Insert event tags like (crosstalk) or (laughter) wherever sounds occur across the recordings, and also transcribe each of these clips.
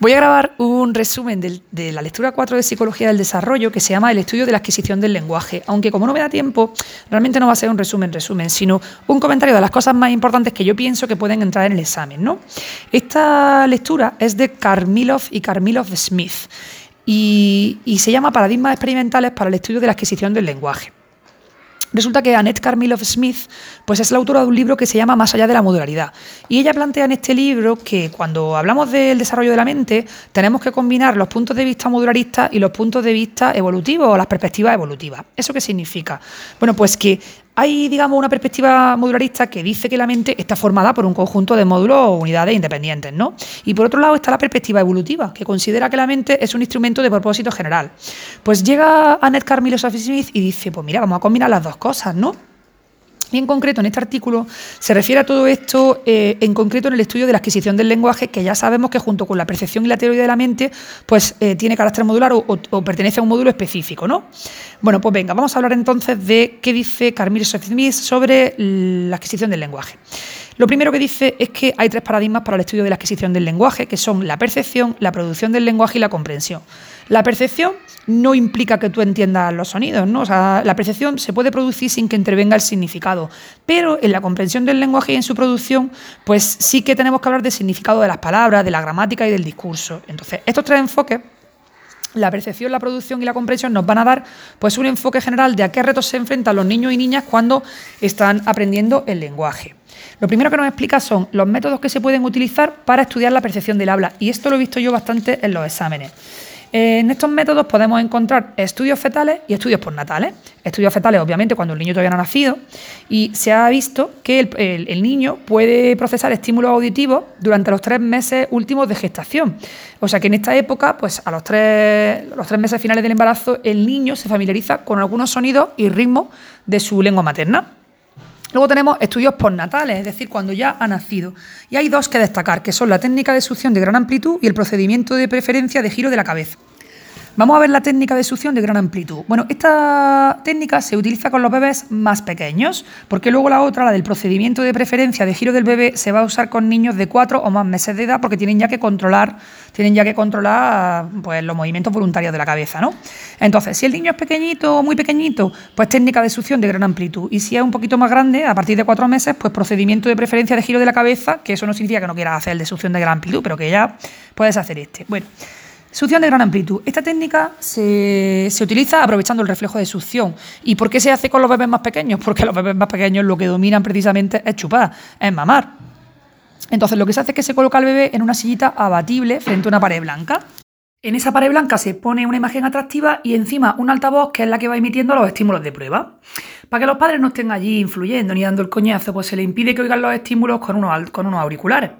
Voy a grabar un resumen de, la lectura 4 de Psicología del Desarrollo que se llama El estudio de la adquisición del lenguaje, aunque como no me da tiempo, realmente no va a ser un resumen, resumen, sino un comentario de las cosas más importantes que yo pienso que pueden entrar en el examen. ¿no? Esta lectura es de Karmilov y Karmilov Smith y, y se llama Paradigmas experimentales para el estudio de la adquisición del lenguaje. Resulta que Annette Carmilov Smith pues es la autora de un libro que se llama Más allá de la modularidad. Y ella plantea en este libro que cuando hablamos del desarrollo de la mente, tenemos que combinar los puntos de vista modularistas y los puntos de vista evolutivos o las perspectivas evolutivas. ¿Eso qué significa? Bueno, pues que hay, digamos, una perspectiva modularista que dice que la mente está formada por un conjunto de módulos o unidades independientes, ¿no? Y por otro lado está la perspectiva evolutiva, que considera que la mente es un instrumento de propósito general. Pues llega Annette Carmilo Smith y dice, pues mira, vamos a combinar las dos cosas, ¿no? Y en concreto, en este artículo se refiere a todo esto, eh, en concreto en el estudio de la adquisición del lenguaje, que ya sabemos que junto con la percepción y la teoría de la mente, pues eh, tiene carácter modular o, pertenece a un módulo específico, ¿no? Bueno, pues venga, vamos a hablar entonces de qué dice Carmine Smith sobre la adquisición del lenguaje. Lo primero que dice es que hay tres paradigmas para el estudio de la adquisición del lenguaje, que son la percepción, la producción del lenguaje y la comprensión. La percepción no implica que tú entiendas los sonidos, ¿no? O sea, la percepción se puede producir sin que intervenga el significado, pero en la comprensión del lenguaje y en su producción, pues sí que tenemos que hablar del significado de las palabras, de la gramática y del discurso. Entonces, estos tres enfoques la percepción, la producción y la comprensión nos van a dar pues un enfoque general de a qué retos se enfrentan los niños y niñas cuando están aprendiendo el lenguaje. Lo primero que nos explica son los métodos que se pueden utilizar para estudiar la percepción del habla y esto lo he visto yo bastante en los exámenes. En estos métodos podemos encontrar estudios fetales y estudios postnatales. Estudios fetales, obviamente, cuando el niño todavía no ha nacido, y se ha visto que el, niño puede procesar estímulos auditivos durante los tres meses últimos de gestación. O sea que en esta época, pues a los tres, los tres meses finales del embarazo, el niño se familiariza con algunos sonidos y ritmos de su lengua materna. Luego tenemos estudios postnatales, es decir, cuando ya ha nacido. Y hay dos que destacar, que son la técnica de succión de gran amplitud y el procedimiento de preferencia de giro de la cabeza. Vamos a ver la técnica de succión de gran amplitud. Bueno, esta técnica se utiliza con los bebés más pequeños, porque luego la otra, la del procedimiento de preferencia de giro del bebé, se va a usar con niños de cuatro o más meses de edad, porque tienen ya que controlar, tienen ya que controlar pues, los movimientos voluntarios de la cabeza, ¿no? Entonces, si el niño es pequeñito o muy pequeñito, pues técnica de succión de gran amplitud. Y si es un poquito más grande, a partir de cuatro meses, pues procedimiento de preferencia de giro de la cabeza, que eso no significa que no quieras hacer el de succión de gran amplitud, pero que ya puedes hacer este. Bueno. Succión de gran amplitud. Esta técnica se, utiliza aprovechando el reflejo de succión. ¿Y por qué se hace con los bebés más pequeños? (laughs) Porque los bebés más pequeños lo que dominan precisamente es chupar, es mamar. Entonces lo que se hace es que se coloca al bebé en una sillita abatible frente a una pared blanca. En esa pared blanca se pone una imagen atractiva y encima un altavoz que es la que va emitiendo los estímulos de prueba. Para que los padres no estén allí influyendo ni dando el coñazo, pues se le impide que oigan los estímulos con unos, con unos auriculares.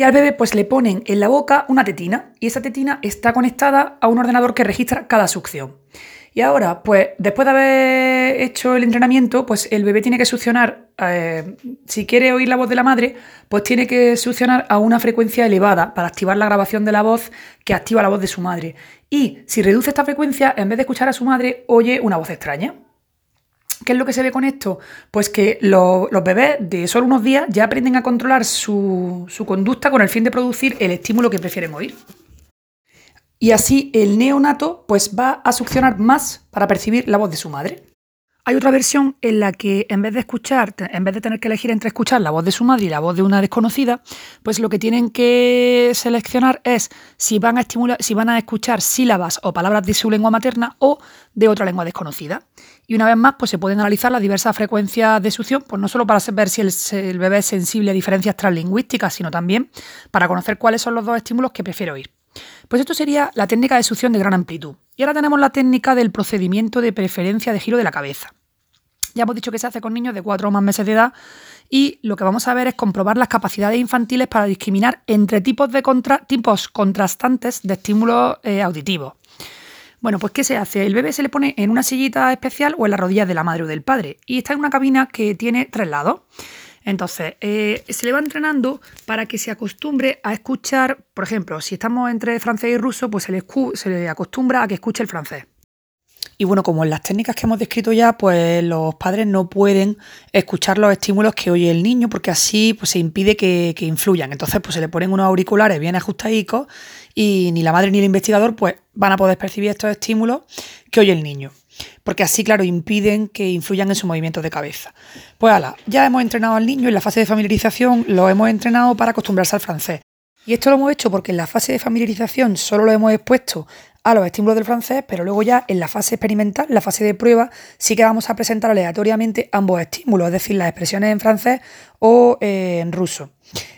Y al bebé pues le ponen en la boca una tetina y esa tetina está conectada a un ordenador que registra cada succión. Y ahora, pues después de haber hecho el entrenamiento, pues el bebé tiene que succionar, eh, si quiere oír la voz de la madre, pues tiene que succionar a una frecuencia elevada para activar la grabación de la voz que activa la voz de su madre. Y si reduce esta frecuencia, en vez de escuchar a su madre, oye una voz extraña. ¿Qué es lo que se ve con esto? Pues que los bebés de solo unos días ya aprenden a controlar su, su conducta con el fin de producir el estímulo que prefieren oír. Y así el neonato pues va a succionar más para percibir la voz de su madre. Hay otra versión en la que en vez de escuchar, en vez de tener que elegir entre escuchar la voz de su madre y la voz de una desconocida, pues lo que tienen que seleccionar es si van a estimular, si van a escuchar sílabas o palabras de su lengua materna o de otra lengua desconocida. Y una vez más, pues se pueden analizar las diversas frecuencias de succión, pues no solo para ver si el, el bebé es sensible a diferencias translingüísticas, sino también para conocer cuáles son los dos estímulos que prefiere oír. Pues esto sería la técnica de succión de gran amplitud. Y ahora tenemos la técnica del procedimiento de preferencia de giro de la cabeza. Ya hemos dicho que se hace con niños de 4 o más meses de edad y lo que vamos a ver es comprobar las capacidades infantiles para discriminar entre tipos, de contrastantes de estímulos eh, auditivos. Bueno, pues ¿qué se hace? El bebé se le pone en una sillita especial o en las rodillas de la madre o del padre y está en una cabina que tiene tres lados. Entonces, eh, se le va entrenando para que se acostumbre a escuchar, por ejemplo, si estamos entre francés y ruso, pues se le acostumbra a que escuche el francés. Y bueno, como en las técnicas que hemos descrito ya, pues los padres no pueden escuchar los estímulos que oye el niño porque así pues, se impide que, que influyan. Entonces pues se le ponen unos auriculares bien ajustadicos y ni la madre ni el investigador pues van a poder percibir estos estímulos que oye el niño. Porque así, claro, impiden que influyan en su movimiento de cabeza. Pues ala, ya hemos entrenado al niño en la fase de familiarización, lo hemos entrenado para acostumbrarse al francés. Y esto lo hemos hecho porque en la fase de familiarización solo lo hemos expuesto a los estímulos del francés, pero luego ya en la fase experimental, la fase de prueba, sí que vamos a presentar aleatoriamente ambos estímulos, es decir, las expresiones en francés o eh, en ruso.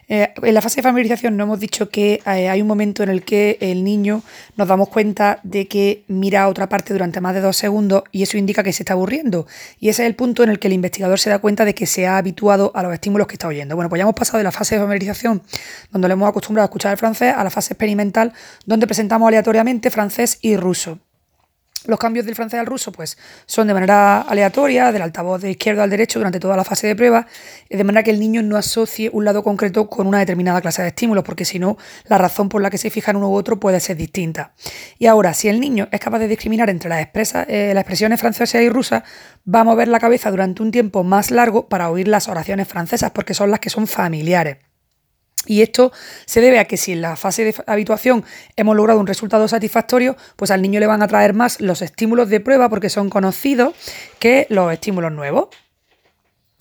Eh, en la fase de familiarización no hemos dicho que eh, hay un momento en el que el niño nos damos cuenta de que mira a otra parte durante más de dos segundos y eso indica que se está aburriendo. Y ese es el punto en el que el investigador se da cuenta de que se ha habituado a los estímulos que está oyendo. Bueno, pues ya hemos pasado de la fase de familiarización, donde le hemos acostumbrado a escuchar el francés, a la fase experimental, donde presentamos aleatoriamente francés y ruso. Los cambios del francés al ruso pues, son de manera aleatoria, del altavoz de izquierdo al derecho durante toda la fase de prueba, de manera que el niño no asocie un lado concreto con una determinada clase de estímulos, porque si no, la razón por la que se fija en uno u otro puede ser distinta. Y ahora, si el niño es capaz de discriminar entre las, eh, las expresiones francesas y rusas, va a mover la cabeza durante un tiempo más largo para oír las oraciones francesas, porque son las que son familiares. Y esto se debe a que si en la fase de habituación hemos logrado un resultado satisfactorio, pues al niño le van a traer más los estímulos de prueba porque son conocidos que los estímulos nuevos.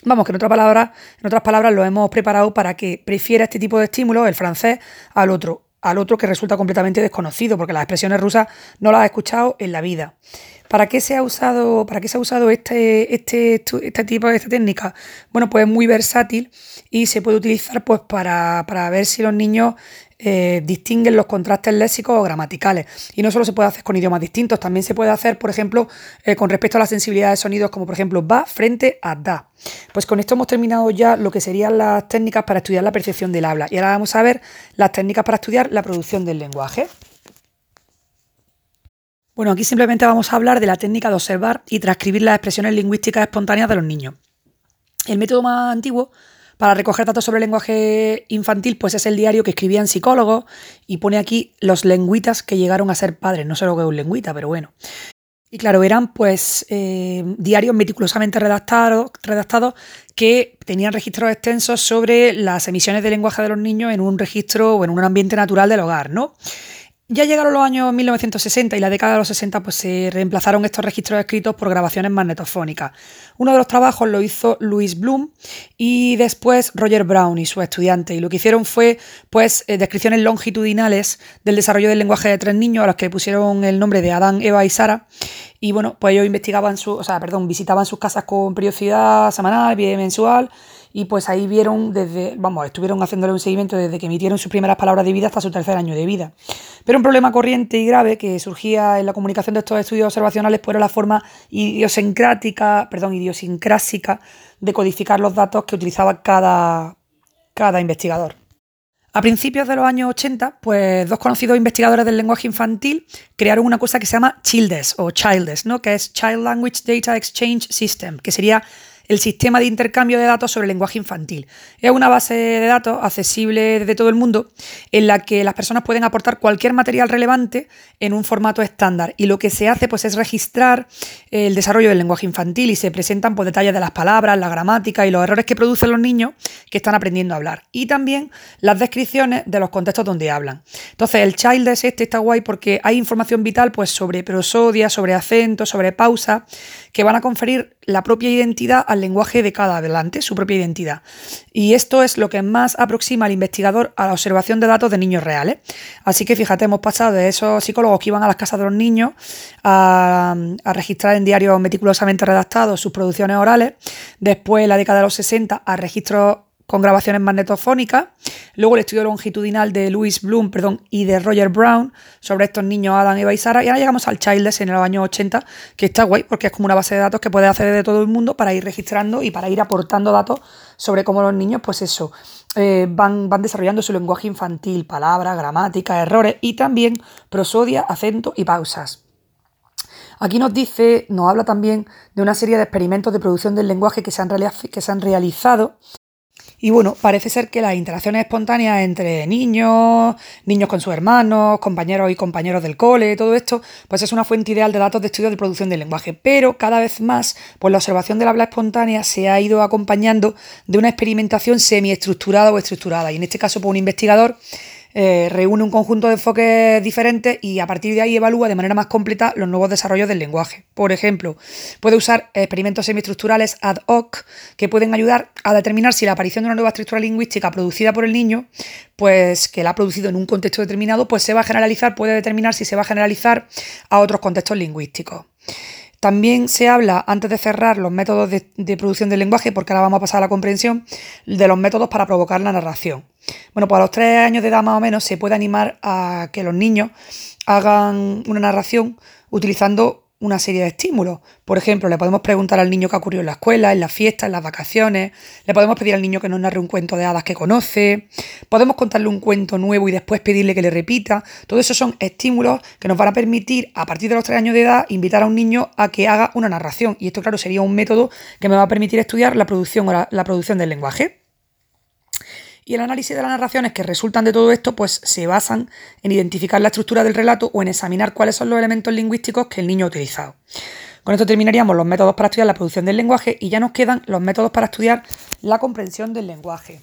Vamos, que en, otra palabra, en otras palabras lo hemos preparado para que prefiera este tipo de estímulos, el francés, al otro, al otro que resulta completamente desconocido, porque las expresiones rusas no las ha escuchado en la vida. ¿Para qué se ha usado, para qué se ha usado este, este, este tipo de esta técnica? Bueno, pues es muy versátil y se puede utilizar pues, para, ver si los niños eh, distinguen los contrastes léxicos o gramaticales. Y no solo se puede hacer con idiomas distintos, también se puede hacer, por ejemplo, eh, con respecto a la sensibilidad de sonidos, como por ejemplo va frente a da. Pues con esto hemos terminado ya lo que serían las técnicas para estudiar la percepción del habla. Y ahora vamos a ver las técnicas para estudiar la producción del lenguaje. Bueno, aquí simplemente vamos a hablar de la técnica de observar y transcribir las expresiones lingüísticas espontáneas de los niños. El método más antiguo para recoger datos sobre el lenguaje infantil, pues es el diario que escribían psicólogos y pone aquí los lengüitas que llegaron a ser padres. No sé lo que es un lengüita, pero bueno. Y claro, eran pues eh, diarios meticulosamente redactados, redactados que tenían registros extensos sobre las emisiones de lenguaje de los niños en un registro o en un ambiente natural del hogar, ¿no? Ya llegaron los años 1960 y la década de los 60 pues se reemplazaron estos registros escritos por grabaciones magnetofónicas. Uno de los trabajos lo hizo Louis Bloom y después Roger Brown y su estudiante. Y lo que hicieron fue pues eh, descripciones longitudinales del desarrollo del lenguaje de tres niños a los que pusieron el nombre de Adán, Eva y Sara. Y bueno, pues ellos investigaban su, o sea, perdón, visitaban sus casas con periodicidad semanal, mensual y pues ahí vieron desde, vamos, estuvieron haciéndole un seguimiento desde que emitieron sus primeras palabras de vida hasta su tercer año de vida. Pero un problema corriente y grave que surgía en la comunicación de estos estudios observacionales fue la forma idiosincrática, perdón, idiosincrásica de codificar los datos que utilizaba cada, cada investigador. A principios de los años 80, pues dos conocidos investigadores del lenguaje infantil crearon una cosa que se llama CHILDES o CHILDES, ¿no? que es Child Language Data Exchange System, que sería el sistema de intercambio de datos sobre el lenguaje infantil. Es una base de datos accesible desde todo el mundo en la que las personas pueden aportar cualquier material relevante en un formato estándar y lo que se hace pues es registrar el desarrollo del lenguaje infantil y se presentan pues, detalles de las palabras, la gramática y los errores que producen los niños que están aprendiendo a hablar y también las descripciones de los contextos donde hablan. Entonces el child es este está guay porque hay información vital pues sobre prosodia, sobre acento, sobre pausa que van a conferir la propia identidad al lenguaje de cada adelante, su propia identidad. Y esto es lo que más aproxima al investigador a la observación de datos de niños reales. Así que fíjate, hemos pasado de esos psicólogos que iban a las casas de los niños a, registrar en diarios meticulosamente redactados sus producciones orales, después en la década de los 60 a registros con grabaciones magnetofónicas. Luego el estudio longitudinal de Louis Bloom perdón, y de Roger Brown sobre estos niños Adam, Eva y Sara. Y ahora llegamos al Childless en el año 80, que está guay porque es como una base de datos que puede hacer de todo el mundo para ir registrando y para ir aportando datos sobre cómo los niños, pues eso, eh, van, van desarrollando su lenguaje infantil, palabras, gramática, errores y también prosodia, acento y pausas. Aquí nos dice, nos habla también de una serie de experimentos de producción del lenguaje que se han realizado Y bueno, parece ser que las interacciones espontáneas entre niños, niños con sus hermanos, compañeros y compañeros del cole, todo esto, pues es una fuente ideal de datos de estudio de producción del lenguaje. Pero cada vez más, pues la observación del habla espontánea se ha ido acompañando de una experimentación semiestructurada o estructurada. Y en este caso, pues un investigador eh, reúne un conjunto de enfoques diferentes y a partir de ahí evalúa de manera más completa los nuevos desarrollos del lenguaje. Por ejemplo, puede usar experimentos semiestructurales ad hoc que pueden ayudar a determinar si la aparición de una nueva estructura lingüística producida por el niño, pues que la ha producido en un contexto determinado, pues se va a generalizar, puede determinar si se va a generalizar a otros contextos lingüísticos. También se habla, antes de cerrar los métodos de, producción del lenguaje, porque ahora vamos a pasar a la comprensión, de los métodos para provocar la narración. Bueno, pues a los tres años de edad más o menos se puede animar a que los niños hagan una narración utilizando una serie de estímulos. Por ejemplo, le podemos preguntar al niño qué ha ocurrido en la escuela, en las fiestas, en las vacaciones. Le podemos pedir al niño que nos narre un cuento de hadas que conoce. Podemos contarle un cuento nuevo y después pedirle que le repita. Todo eso son estímulos que nos van a permitir, a partir de los tres años de edad, invitar a un niño a que haga una narración. Y esto, claro, sería un método que me va a permitir estudiar la producción la producción del lenguaje. Y el análisis de las narraciones que resultan de todo esto, pues se basan en identificar la estructura del relato o en examinar cuáles son los elementos lingüísticos que el niño ha utilizado. Con esto terminaríamos los métodos para estudiar la producción del lenguaje y ya nos quedan los métodos para estudiar la comprensión del lenguaje.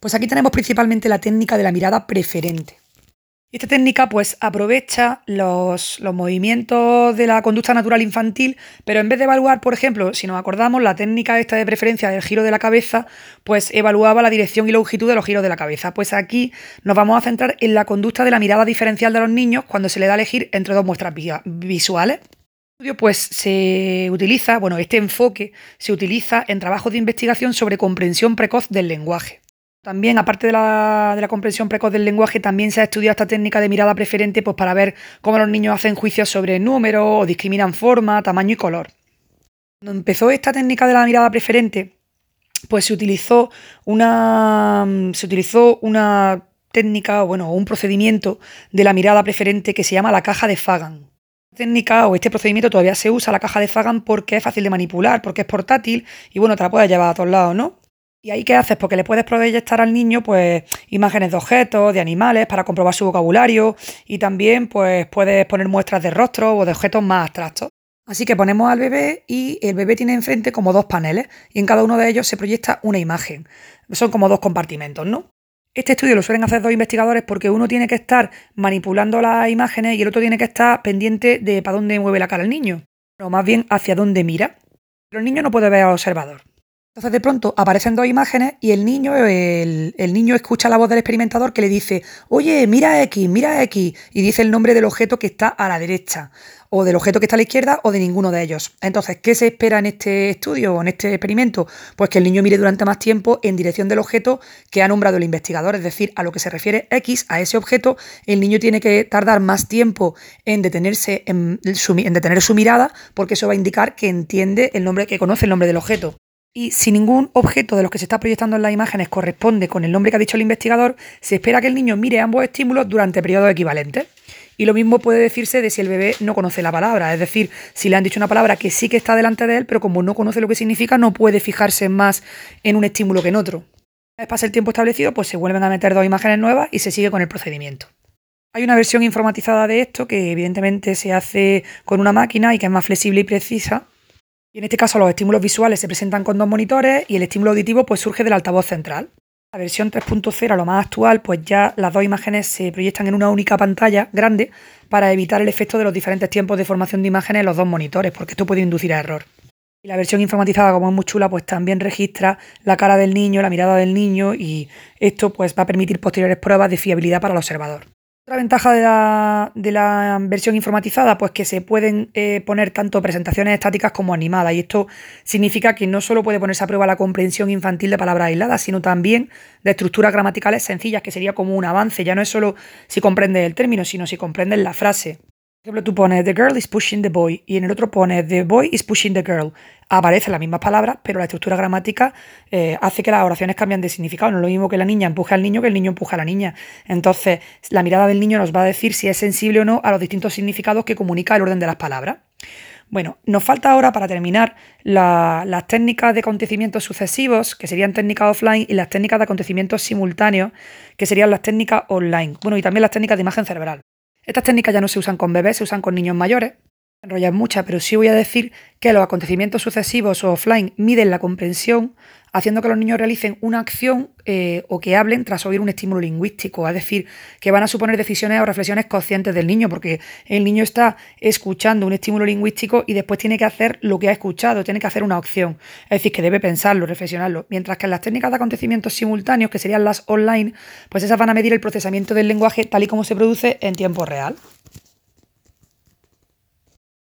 Pues aquí tenemos principalmente la técnica de la mirada preferente. Esta técnica pues aprovecha los, movimientos de la conducta natural infantil, pero en vez de evaluar, por ejemplo, si nos acordamos, la técnica esta de preferencia del giro de la cabeza, pues evaluaba la dirección y longitud de los giros de la cabeza. Pues aquí nos vamos a centrar en la conducta de la mirada diferencial de los niños cuando se le da a elegir entre dos muestras visuales pues se utiliza, bueno, este enfoque se utiliza en trabajos de investigación sobre comprensión precoz del lenguaje. También, aparte de la, comprensión precoz del lenguaje, también se ha estudiado esta técnica de mirada preferente pues, para ver cómo los niños hacen juicios sobre números o discriminan forma, tamaño y color. Cuando empezó esta técnica de la mirada preferente, pues se utilizó una, se utilizó una técnica, bueno, un procedimiento de la mirada preferente que se llama la caja de Fagan. Esta técnica o este procedimiento todavía se usa la caja de Fagan porque es fácil de manipular, porque es portátil y bueno, te la puedes llevar a todos lados, ¿no? ¿Y ahí qué haces? Porque le puedes proyectar al niño pues imágenes de objetos, de animales, para comprobar su vocabulario y también pues puedes poner muestras de rostro o de objetos más abstractos. Así que ponemos al bebé y el bebé tiene enfrente como dos paneles y en cada uno de ellos se proyecta una imagen. Son como dos compartimentos, ¿no? Este estudio lo suelen hacer dos investigadores porque uno tiene que estar manipulando las imágenes y el otro tiene que estar pendiente de para dónde mueve la cara el niño, o más bien hacia dónde mira. Pero el niño no puede ver al observador. Entonces de pronto aparecen dos imágenes y el niño, el, niño escucha la voz del experimentador que le dice, oye, mira X, mira X, y dice el nombre del objeto que está a la derecha, o del objeto que está a la izquierda, o de ninguno de ellos. Entonces, ¿qué se espera en este estudio o en este experimento? Pues que el niño mire durante más tiempo en dirección del objeto que ha nombrado el investigador, es decir, a lo que se refiere X, a ese objeto, el niño tiene que tardar más tiempo en detenerse, en, en detener su mirada, porque eso va a indicar que entiende el nombre, que conoce el nombre del objeto. Y si ningún objeto de los que se está proyectando en las imágenes corresponde con el nombre que ha dicho el investigador, se espera que el niño mire ambos estímulos durante periodos equivalentes. Y lo mismo puede decirse de si el bebé no conoce la palabra, es decir, si le han dicho una palabra que sí que está delante de él, pero como no conoce lo que significa, no puede fijarse más en un estímulo que en otro. Una vez pasa el tiempo establecido, pues se vuelven a meter dos imágenes nuevas y se sigue con el procedimiento. Hay una versión informatizada de esto que evidentemente se hace con una máquina y que es más flexible y precisa, y en este caso los estímulos visuales se presentan con dos monitores y el estímulo auditivo pues surge del altavoz central. La versión 3.0, lo más actual, pues ya las dos imágenes se proyectan en una única pantalla grande para evitar el efecto de los diferentes tiempos de formación de imágenes en los dos monitores, porque esto puede inducir a error. Y la versión informatizada, como es muy chula, pues también registra la cara del niño, la mirada del niño y esto pues va a permitir posteriores pruebas de fiabilidad para el observador. Otra ventaja de la, versión informatizada, pues que se pueden eh, poner tanto presentaciones estáticas como animadas. Y esto significa que no solo puede ponerse a prueba la comprensión infantil de palabras aisladas, sino también de estructuras gramaticales sencillas, que sería como un avance. Ya no es solo si comprendes el término, sino si comprendes la frase. Por ejemplo, tú pones The girl is pushing the boy y en el otro pones The boy is pushing the girl. Aparecen las mismas palabras, pero la estructura gramática eh, hace que las oraciones cambien de significado. No es lo mismo que la niña empuje al niño que el niño empuje a la niña. Entonces, la mirada del niño nos va a decir si es sensible o no a los distintos significados que comunica el orden de las palabras. Bueno, nos falta ahora para terminar las técnicas de acontecimientos sucesivos, que serían técnicas offline, y las técnicas de acontecimientos simultáneos, que serían las técnicas online. Bueno, y también las técnicas de imagen cerebral. Estas técnicas ya no se usan con bebés, se usan con niños mayores, enrollar mucha, pero sí voy a decir que los acontecimientos sucesivos o offline miden la comprensión haciendo que los niños realicen una acción eh, o que hablen tras oír un estímulo lingüístico, es decir, que van a suponer decisiones o reflexiones conscientes del niño, porque el niño está escuchando un estímulo lingüístico y después tiene que hacer lo que ha escuchado, tiene que hacer una opción, es decir, que debe pensarlo, reflexionarlo, mientras que en las técnicas de acontecimientos simultáneos, que serían las online, pues esas van a medir el procesamiento del lenguaje tal y como se produce en tiempo real.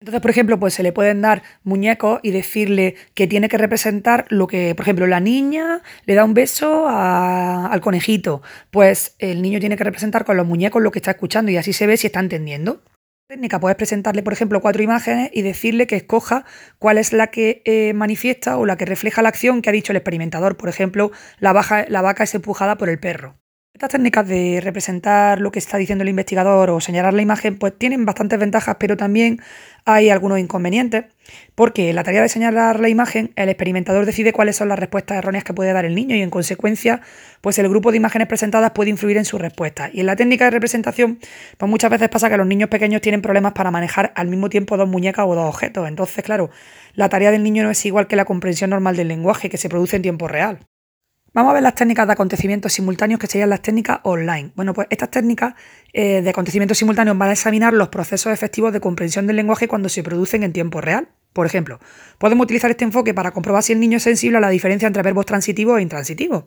Entonces, por ejemplo, pues se le pueden dar muñecos y decirle que tiene que representar lo que, por ejemplo, la niña le da un beso al conejito. Pues el niño tiene que representar con los muñecos lo que está escuchando y así se ve si está entendiendo. Técnica, puedes presentarle, por ejemplo, cuatro imágenes y decirle que escoja cuál es la que eh, manifiesta o la que refleja la acción que ha dicho el experimentador. Por ejemplo, la, la vaca es empujada por el perro. Estas técnicas de representar lo que está diciendo el investigador o señalar la imagen, pues tienen bastantes ventajas, pero también hay algunos inconvenientes, porque en la tarea de señalar la imagen, el experimentador decide cuáles son las respuestas erróneas que puede dar el niño y en consecuencia, pues el grupo de imágenes presentadas puede influir en su respuesta. Y en la técnica de representación, pues muchas veces pasa que los niños pequeños tienen problemas para manejar al mismo tiempo dos muñecas o dos objetos. Entonces, claro, la tarea del niño no es igual que la comprensión normal del lenguaje que se produce en tiempo real. Vamos a ver las técnicas de acontecimientos simultáneos que serían las técnicas online. Bueno, pues estas técnicas eh, de acontecimientos simultáneos van a examinar los procesos efectivos de comprensión del lenguaje cuando se producen en tiempo real. Por ejemplo, podemos utilizar este enfoque para comprobar si el niño es sensible a la diferencia entre verbos transitivos e intransitivos.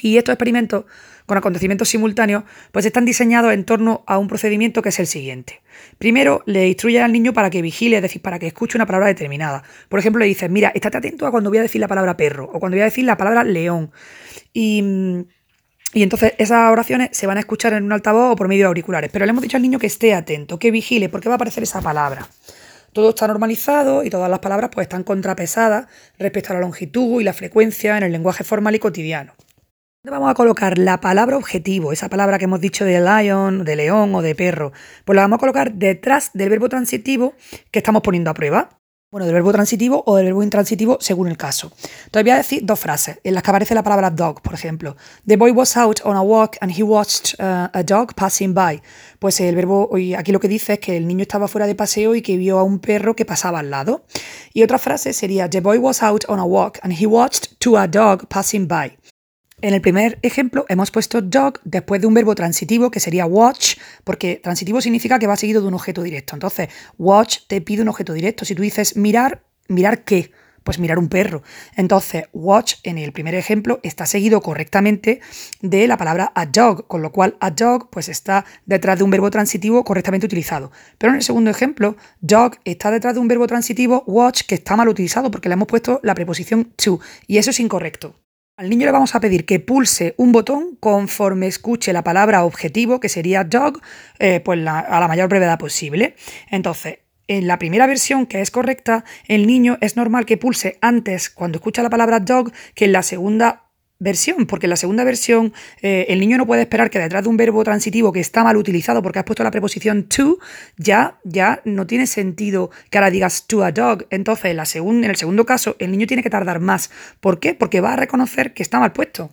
Y estos experimentos con acontecimientos simultáneos pues están diseñados en torno a un procedimiento que es el siguiente. Primero, le instruye al niño para que vigile, es decir, para que escuche una palabra determinada. Por ejemplo, le dices, mira, estate atento a cuando voy a decir la palabra perro o cuando voy a decir la palabra león. Y, y entonces esas oraciones se van a escuchar en un altavoz o por medio de auriculares. Pero le hemos dicho al niño que esté atento, que vigile, porque va a aparecer esa palabra. Todo está normalizado y todas las palabras pues están contrapesadas respecto a la longitud y la frecuencia en el lenguaje formal y cotidiano. Vamos a colocar la palabra objetivo, esa palabra que hemos dicho de lion, de león o de perro, pues la vamos a colocar detrás del verbo transitivo que estamos poniendo a prueba. Bueno, del verbo transitivo o del verbo intransitivo según el caso. Entonces voy a decir dos frases en las que aparece la palabra dog, por ejemplo. The boy was out on a walk and he watched uh, a dog passing by. Pues el verbo, aquí lo que dice es que el niño estaba fuera de paseo y que vio a un perro que pasaba al lado. Y otra frase sería The boy was out on a walk and he watched to a dog passing by. En el primer ejemplo hemos puesto dog después de un verbo transitivo que sería watch, porque transitivo significa que va seguido de un objeto directo. Entonces, watch te pide un objeto directo. Si tú dices mirar, ¿mirar qué? Pues mirar un perro. Entonces, watch en el primer ejemplo está seguido correctamente de la palabra a dog, con lo cual a dog pues está detrás de un verbo transitivo correctamente utilizado. Pero en el segundo ejemplo, dog está detrás de un verbo transitivo watch que está mal utilizado porque le hemos puesto la preposición to y eso es incorrecto. Al niño le vamos a pedir que pulse un botón conforme escuche la palabra objetivo, que sería dog, eh, pues a la mayor brevedad posible. Entonces, en la primera versión, que es correcta, el niño es normal que pulse antes cuando escucha la palabra dog que en la segunda versión, porque en la segunda versión eh, el niño no puede esperar que detrás de un verbo transitivo que está mal utilizado porque has puesto la preposición to, ya, ya no tiene sentido que ahora digas to a dog. Entonces, en, la en el segundo caso, el niño tiene que tardar más. ¿Por qué? Porque va a reconocer que está mal puesto.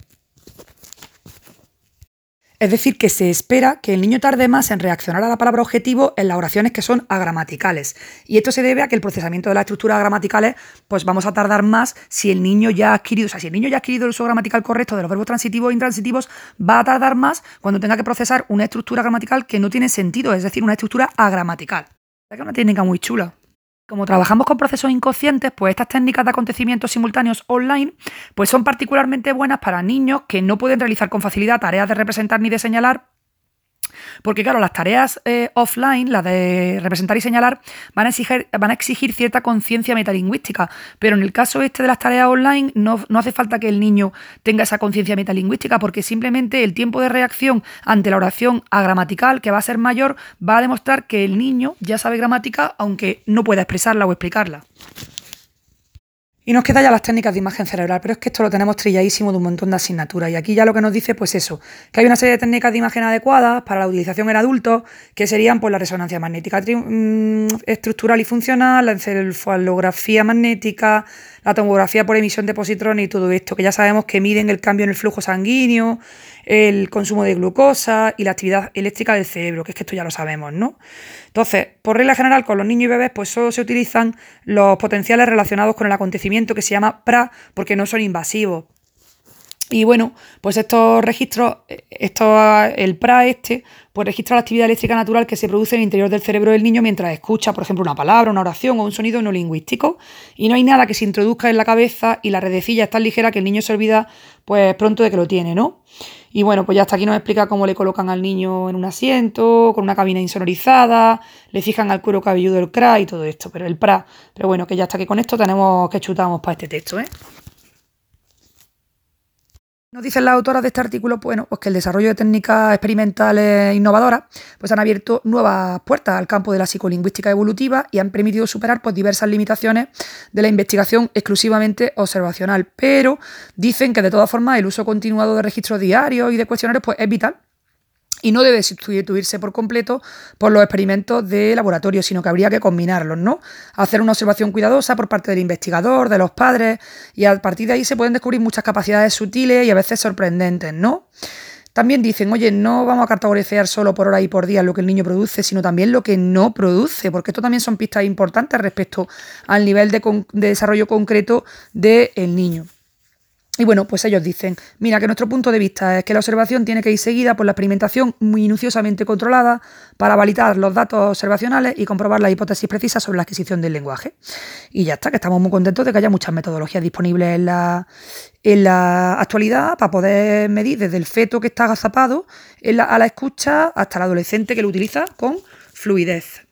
Es decir, que se espera que el niño tarde más en reaccionar a la palabra objetivo en las oraciones que son agramaticales. Y esto se debe a que el procesamiento de las estructuras gramaticales, pues vamos a tardar más si el niño ya ha adquirido, o sea, si el niño ya ha adquirido el uso gramatical correcto de los verbos transitivos e intransitivos, va a tardar más cuando tenga que procesar una estructura gramatical que no tiene sentido, es decir, una estructura agramatical. Es una técnica muy chula. Como trabajamos con procesos inconscientes, pues estas técnicas de acontecimientos simultáneos online pues son particularmente buenas para niños que no pueden realizar con facilidad tareas de representar ni de señalar porque claro, las tareas eh, offline, las de representar y señalar, van a exigir, cierta conciencia metalingüística, pero en el caso este de las tareas online no, no hace falta que el niño tenga esa conciencia metalingüística, porque simplemente el tiempo de reacción ante la oración agramatical, que va a ser mayor, va a demostrar que el niño ya sabe gramática, aunque no pueda expresarla o explicarla. Y nos queda ya las técnicas de imagen cerebral, pero es que esto lo tenemos trilladísimo de un montón de asignaturas. Y aquí ya lo que nos dice, pues eso, que hay una serie de técnicas de imagen adecuadas para la utilización en adultos, que serían pues la resonancia magnética mm, estructural y funcional, la encefalografía magnética, la tomografía por emisión de positrones y todo esto, que ya sabemos que miden el cambio en el flujo sanguíneo, el consumo de glucosa y la actividad eléctrica del cerebro, que es que esto ya lo sabemos, ¿no? Entonces, por regla general, con los niños y bebés, pues solo se utilizan los potenciales relacionados con el acontecimiento que se llama PRA, porque no son invasivos. Y bueno, pues estos registros, esto, el PRA este, pues registra la actividad eléctrica natural que se produce en el interior del cerebro del niño mientras escucha, por ejemplo, una palabra, una oración o un sonido no lingüístico. Y no hay nada que se introduzca en la cabeza y la redecilla es tan ligera que el niño se olvida pues pronto de que lo tiene, ¿no? Y bueno, pues ya hasta aquí nos explica cómo le colocan al niño en un asiento, con una cabina insonorizada, le fijan al cuero cabelludo del CRA y todo esto, pero el PRA. Pero bueno, que ya hasta aquí con esto tenemos que chutamos para este texto, ¿eh? Nos dicen las autoras de este artículo bueno, pues que el desarrollo de técnicas experimentales innovadoras pues han abierto nuevas puertas al campo de la psicolingüística evolutiva y han permitido superar pues, diversas limitaciones de la investigación exclusivamente observacional. Pero dicen que de todas formas el uso continuado de registros diarios y de cuestionarios pues, es vital y no debe sustituirse por completo por los experimentos de laboratorio, sino que habría que combinarlos, ¿no? Hacer una observación cuidadosa por parte del investigador, de los padres, y a partir de ahí se pueden descubrir muchas capacidades sutiles y a veces sorprendentes, ¿no? También dicen, oye, no vamos a cartografiar solo por hora y por día lo que el niño produce, sino también lo que no produce, porque esto también son pistas importantes respecto al nivel de, de desarrollo concreto del niño. Y bueno, pues ellos dicen, mira, que nuestro punto de vista es que la observación tiene que ir seguida por la experimentación minuciosamente controlada para validar los datos observacionales y comprobar las hipótesis precisas sobre la adquisición del lenguaje. Y ya está, que estamos muy contentos de que haya muchas metodologías disponibles en la, en la actualidad para poder medir desde el feto que está agazapado a la escucha hasta el adolescente que lo utiliza con fluidez.